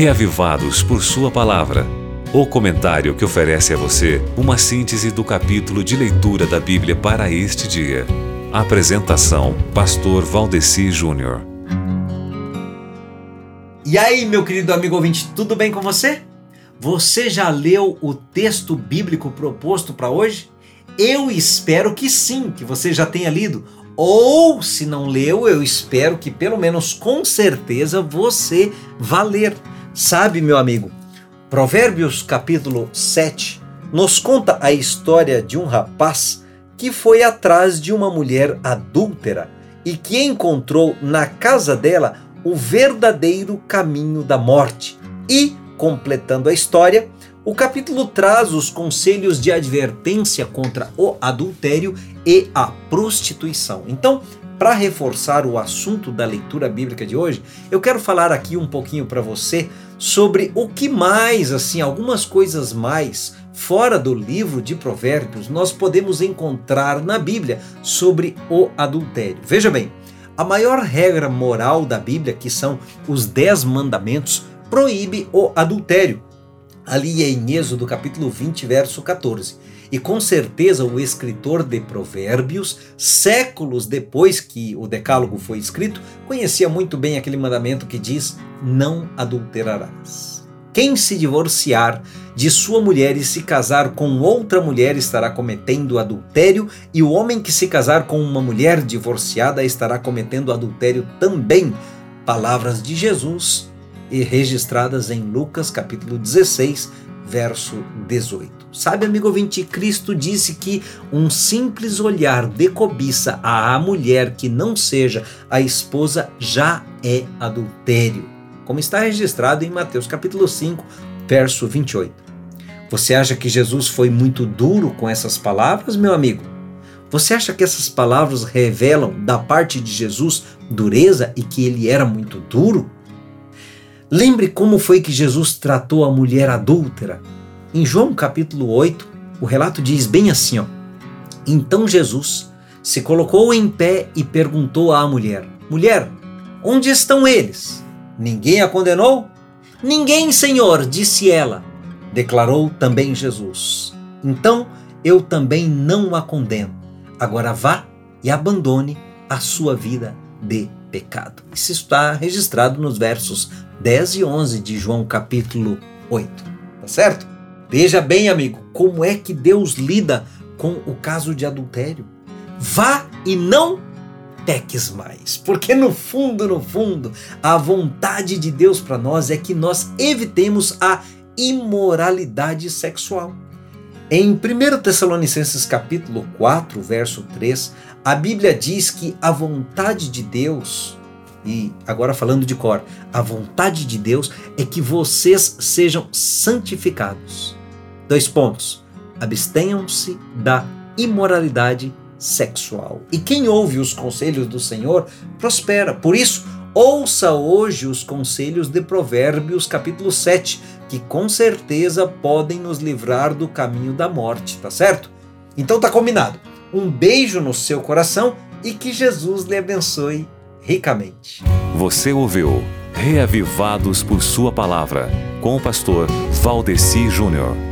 reavivados por Sua palavra. O comentário que oferece a você uma síntese do capítulo de leitura da Bíblia para este dia. Apresentação: Pastor Valdeci Júnior. E aí, meu querido amigo ouvinte, tudo bem com você? Você já leu o texto bíblico proposto para hoje? Eu espero que sim, que você já tenha lido. Ou, se não leu, eu espero que pelo menos com certeza você vá ler. Sabe, meu amigo, Provérbios capítulo 7 nos conta a história de um rapaz que foi atrás de uma mulher adúltera e que encontrou na casa dela o verdadeiro caminho da morte. E, completando a história, o capítulo traz os conselhos de advertência contra o adultério e a prostituição. Então, para reforçar o assunto da leitura bíblica de hoje, eu quero falar aqui um pouquinho para você sobre o que mais, assim, algumas coisas mais fora do livro de Provérbios nós podemos encontrar na Bíblia sobre o adultério. Veja bem, a maior regra moral da Bíblia, que são os dez mandamentos, proíbe o adultério ali em Êxodo capítulo 20, verso 14. E com certeza o escritor de Provérbios, séculos depois que o Decálogo foi escrito, conhecia muito bem aquele mandamento que diz: Não adulterarás. Quem se divorciar de sua mulher e se casar com outra mulher estará cometendo adultério, e o homem que se casar com uma mulher divorciada estará cometendo adultério também. Palavras de Jesus e registradas em Lucas capítulo 16, verso 18. Sabe, amigo ouvinte, Cristo disse que um simples olhar de cobiça à mulher que não seja a esposa já é adultério, como está registrado em Mateus capítulo 5, verso 28. Você acha que Jesus foi muito duro com essas palavras, meu amigo? Você acha que essas palavras revelam da parte de Jesus dureza e que ele era muito duro? Lembre como foi que Jesus tratou a mulher adúltera. Em João capítulo 8, o relato diz bem assim: ó, Então Jesus se colocou em pé e perguntou à mulher: Mulher, onde estão eles? Ninguém a condenou? Ninguém, Senhor, disse ela. Declarou também Jesus: Então eu também não a condeno. Agora vá e abandone a sua vida de pecado. Isso está registrado nos versos 10 e 11 de João capítulo 8. Tá certo? Veja bem, amigo, como é que Deus lida com o caso de adultério. Vá e não peques mais, porque no fundo, no fundo, a vontade de Deus para nós é que nós evitemos a imoralidade sexual. Em 1 Tessalonicenses capítulo 4, verso 3, a Bíblia diz que a vontade de Deus e agora falando de cor, a vontade de Deus é que vocês sejam santificados. Dois pontos. Abstenham-se da imoralidade sexual. E quem ouve os conselhos do Senhor prospera. Por isso, ouça hoje os conselhos de Provérbios, capítulo 7, que com certeza podem nos livrar do caminho da morte, tá certo? Então tá combinado. Um beijo no seu coração e que Jesus lhe abençoe ricamente. Você ouviu Reavivados por Sua Palavra, com o pastor Valdeci Júnior.